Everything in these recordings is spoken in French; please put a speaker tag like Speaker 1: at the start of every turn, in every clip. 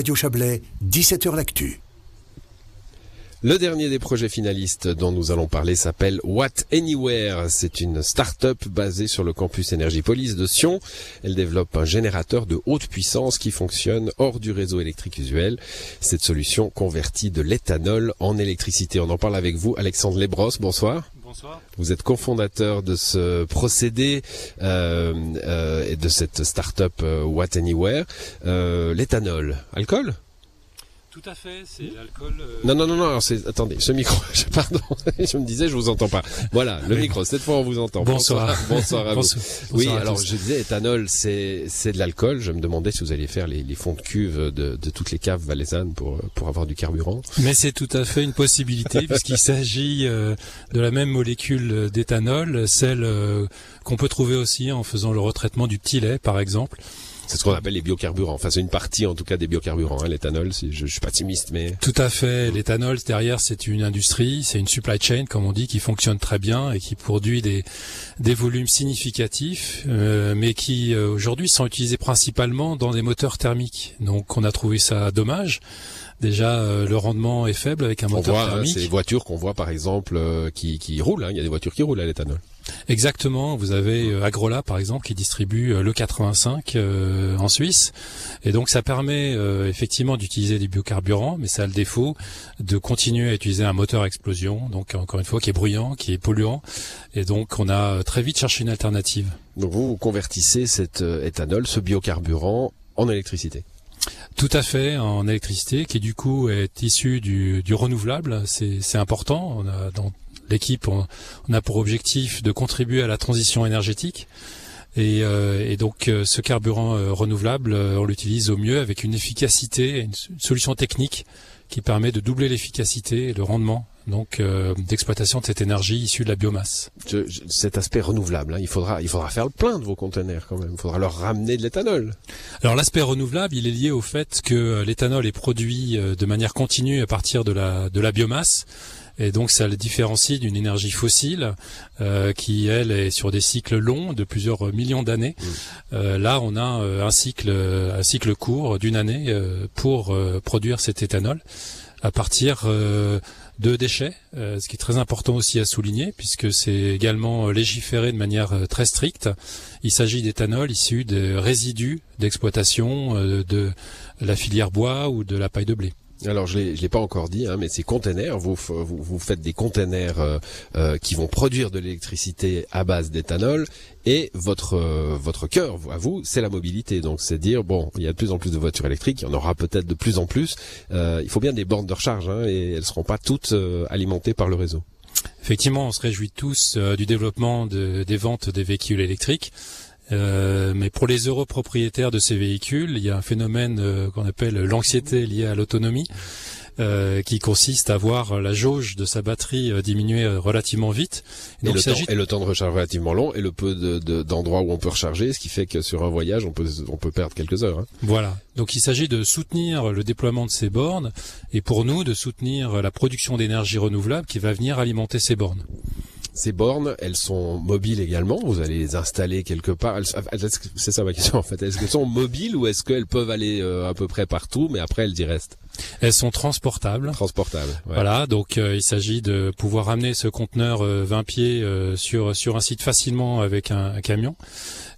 Speaker 1: Radio Chablais, 17h L'Actu.
Speaker 2: Le dernier des projets finalistes dont nous allons parler s'appelle What Anywhere. C'est une start-up basée sur le campus Énergie-Police de Sion. Elle développe un générateur de haute puissance qui fonctionne hors du réseau électrique usuel. Cette solution convertit de l'éthanol en électricité. On en parle avec vous, Alexandre Lebros. Bonsoir. Vous êtes cofondateur de ce procédé euh, euh, et de cette start-up euh, What Anywhere. L'éthanol, alcool?
Speaker 3: Tout à fait, c'est l'alcool. euh,
Speaker 2: Non, non, non, non, alors c'est, attendez, ce micro, je- pardon, je me disais, je vous entends pas. Voilà, le micro, cette fois on vous entend.
Speaker 3: Bonsoir.
Speaker 2: Bonsoir à vous.
Speaker 3: Bonsoir.
Speaker 2: Oui,
Speaker 3: Bonsoir
Speaker 2: alors je disais, éthanol, c'est, c'est de l'alcool. Je me demandais si vous alliez faire les, les fonds de cuve de, de toutes les caves valaisannes pour, pour avoir du carburant.
Speaker 3: Mais c'est tout à fait une possibilité puisqu'il s'agit euh, de la même molécule d'éthanol, celle euh, qu'on peut trouver aussi en faisant le retraitement du petit lait, par exemple.
Speaker 2: C'est ce qu'on appelle les biocarburants. Enfin, c'est une partie, en tout cas, des biocarburants, hein, l'éthanol. Je, je suis pas optimiste, mais
Speaker 3: Tout à fait. L'éthanol derrière, c'est une industrie, c'est une supply chain, comme on dit, qui fonctionne très bien et qui produit des des volumes significatifs, euh, mais qui euh, aujourd'hui sont utilisés principalement dans des moteurs thermiques. Donc, on a trouvé ça dommage. Déjà, euh, le rendement est faible avec un
Speaker 2: on
Speaker 3: moteur
Speaker 2: voit, hein,
Speaker 3: thermique.
Speaker 2: ces voitures qu'on voit, par exemple, euh, qui, qui roulent. hein. Il y a des voitures qui roulent à l'éthanol.
Speaker 3: Exactement. Vous avez euh, Agrola, par exemple, qui distribue euh, le 85 euh, en Suisse, et donc ça permet euh, effectivement d'utiliser des biocarburants, mais ça a le défaut de continuer à utiliser un moteur à explosion, donc encore une fois qui est bruyant, qui est polluant, et donc on a euh, très vite cherché une alternative.
Speaker 2: Donc vous, vous convertissez cet euh, éthanol, ce biocarburant, en électricité.
Speaker 3: Tout à fait en électricité, qui du coup est issu du, renouvelable. C'est important. Dans l'équipe, on, a pour objectif de contribuer à la transition énergétique. Et, euh, donc euh, ce carburant euh, renouvelable, on l'utilise au mieux avec une efficacité, une solution technique qui permet de doubler l'efficacité et le rendement donc euh, d'exploitation de cette énergie issue de la biomasse.
Speaker 2: Je- je- cet aspect renouvelable, hein, il faudra, il faudra faire le plein de vos conteneurs quand même. Il faudra leur ramener de l'éthanol.
Speaker 3: Alors l'aspect renouvelable, il est lié au fait que euh, l'éthanol est produit euh, de manière continue à partir de la de la biomasse. Et donc ça le différencie d'une énergie fossile euh, qui, elle, est sur des cycles longs de plusieurs millions d'années. Euh, là, on a euh, un cycle, un cycle court d'une année euh, pour produire cet éthanol à partir euh, de déchets, euh, ce qui est très important aussi à souligner, puisque c'est également euh, légiféré de manière euh, très stricte. Il s'agit d'éthanol issu de résidus d'exploitation de la filière bois ou de la paille de blé.
Speaker 2: Alors je l'ai, l'ai pas encore dit, hein, mais ces containers, vous, vous, vous faites des containers euh, euh, qui vont produire de l'électricité à base d'éthanol, et votre euh, votre cœur, à vous, c'est la mobilité. Donc c'est dire bon, il y a de plus en plus de voitures électriques, il y en aura peut-être de plus en plus. Il faut bien des bornes de recharge, hein, et elles seront pas toutes alimentées par le réseau.
Speaker 3: Effectivement, on se réjouit tous du développement de- des ventes des véhicules électriques. Euh, mais pour les heureux propriétaires de ces véhicules, il y a un phénomène euh, qu'on appelle l'anxiété liée à l'autonomie, euh, qui consiste à voir la jauge de sa batterie euh, diminuer euh, relativement vite.
Speaker 2: Et,
Speaker 3: Donc
Speaker 2: le
Speaker 3: il
Speaker 2: temps,
Speaker 3: s'agit
Speaker 2: et le temps de recharge relativement long, et le peu de, de- d'endroits où on peut recharger, ce qui fait que sur un voyage, on peut on peut perdre quelques heures. hein.
Speaker 3: Voilà. Donc il s'agit de soutenir le déploiement de ces bornes et pour nous de soutenir la production d'énergie renouvelable qui va venir alimenter ces bornes.
Speaker 2: Ces bornes, elles sont mobiles également. Vous allez les installer quelque part. C'est ça ma question en fait. Est-ce qu'elles sont mobiles ou est-ce qu'elles peuvent aller euh, à peu près partout, mais après elles y restent?
Speaker 3: Elles sont transportables.
Speaker 2: transportables ouais.
Speaker 3: Voilà, donc euh, il s'agit de pouvoir ramener ce conteneur euh, 20 pieds euh, sur sur un site facilement avec un, un camion.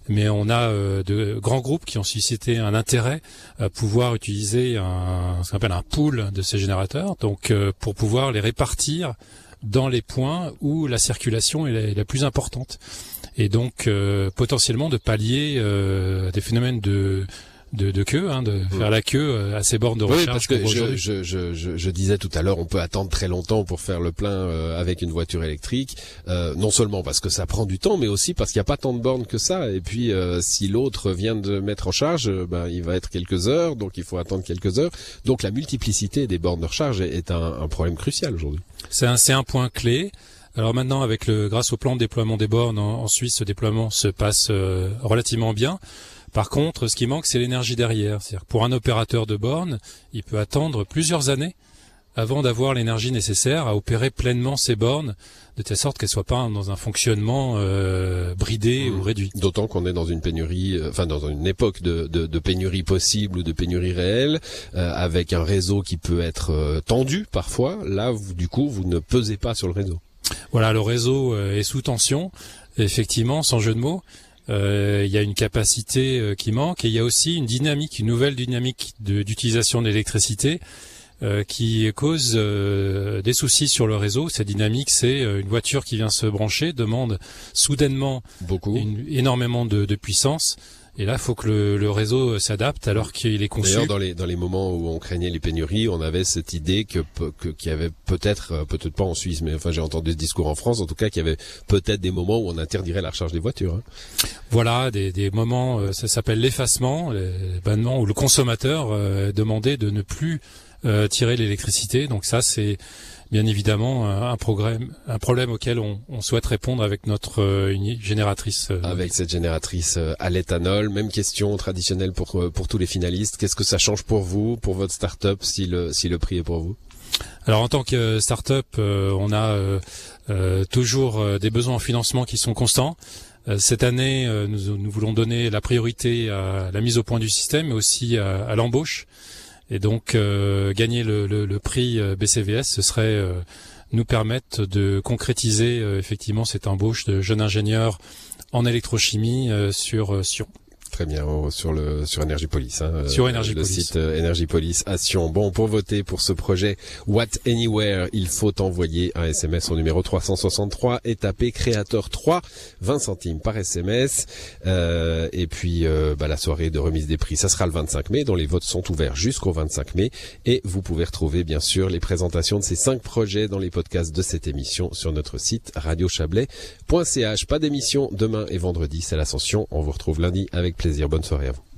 Speaker 3: Mais on a euh, de grands groupes qui ont suscité un intérêt à pouvoir utiliser un, ce qu'on appelle un pool de ces générateurs, donc euh, pour pouvoir les répartir dans les points où la circulation est la, plus importante, et donc euh, potentiellement de pallier euh, des phénomènes de de, de queue, hein, de faire la queue euh, à ces bornes de
Speaker 2: Oui,
Speaker 3: recharge.
Speaker 2: parce que je, je, je, je, disais tout à l'heure, on peut attendre très longtemps pour faire le plein euh, avec une voiture électrique. Euh, non seulement parce que ça prend du temps, mais aussi parce qu'il n'y a pas tant de bornes que ça. Et puis, euh, si l'autre vient de mettre en charge, euh, ben, il va être quelques heures, donc il faut attendre quelques heures. Donc la multiplicité des bornes de recharge est, est un, un problème crucial aujourd'hui.
Speaker 3: C'est un, un point clé. Alors maintenant, avec le, grâce au plan de déploiement des bornes en, en Suisse, ce déploiement se passe euh, relativement bien. Par contre, ce qui manque, c'est l'énergie derrière. C'est-à-dire, pour un opérateur de borne, il peut attendre plusieurs années avant d'avoir l'énergie nécessaire à opérer pleinement ces bornes de telle sorte qu'elles soient pas dans un fonctionnement euh, bridé ou mmh. réduit.
Speaker 2: D'autant qu'on est dans une pénurie, euh, enfin dans une époque de, de, de, pénurie possible ou de pénurie réelle, euh, avec un réseau qui peut être tendu parfois. Là, vous, du coup, vous ne pesez pas sur le réseau.
Speaker 3: Voilà, le réseau est sous tension, effectivement, sans jeu de mots. Il y a une capacité qui manque et il y a aussi une dynamique, une nouvelle dynamique d'utilisation de l'électricité euh, qui cause euh, des soucis sur le réseau. Cette dynamique, c'est euh, une voiture qui vient se brancher, demande soudainement
Speaker 2: Beaucoup.
Speaker 3: énormément de, de puissance. Et là, il faut que le, le réseau s'adapte alors qu'il est conçu.
Speaker 2: D'ailleurs, dans les dans les moments où on craignait les pénuries, on avait cette idée que qu'il y avait peut-être peut-être pas en Suisse, mais enfin j'ai entendu ce discours en France, en tout cas qu'il y avait peut-être des moments où on interdirait la recharge des voitures. Hein.
Speaker 3: Voilà, des, des moments, ça s'appelle l'effacement, l'événement où le consommateur euh, demandait de ne plus euh, tirer l'électricité. Donc ça, c'est bien évidemment un, problème, un problème auquel on, on souhaite répondre avec notre euh, génératrice.
Speaker 2: Euh, avec cette génératrice à l'éthanol. Même question traditionnelle pour pour tous les finalistes. Qu'est-ce que ça change pour vous, pour votre start-up, si le si le prix est pour vous?
Speaker 3: Alors en tant que start-up, on a toujours des besoins en financement qui sont constants. Cette année, nous, nous, voulons donner la priorité à la mise au point du système, mais aussi à, à l'embauche. Et donc euh, gagner le, prix euh, BCVS, ce serait euh, nous permettre de concrétiser effectivement cette embauche de jeunes ingénieurs en électrochimie sur Sion.
Speaker 2: Très bien, sur le sur Energypolis. Hein,
Speaker 3: sur Energypolis.
Speaker 2: Le site Energypolis à Sion. Bon, pour voter pour ce projet What Anywhere, il faut envoyer un SMS au numéro 363 et taper créateur 3, 20 centimes par SMS. Euh, et puis euh, bah, la soirée de remise des prix, ça sera le 25 mai, dont les votes sont ouverts jusqu'au 25 mai. Et vous pouvez retrouver bien sûr les présentations de ces cinq projets dans les podcasts de cette émission sur notre site radiochablais.ch. Pas d'émission demain et vendredi, c'est l'ascension. On vous retrouve lundi avec plaisir. Bonne soirée à vous.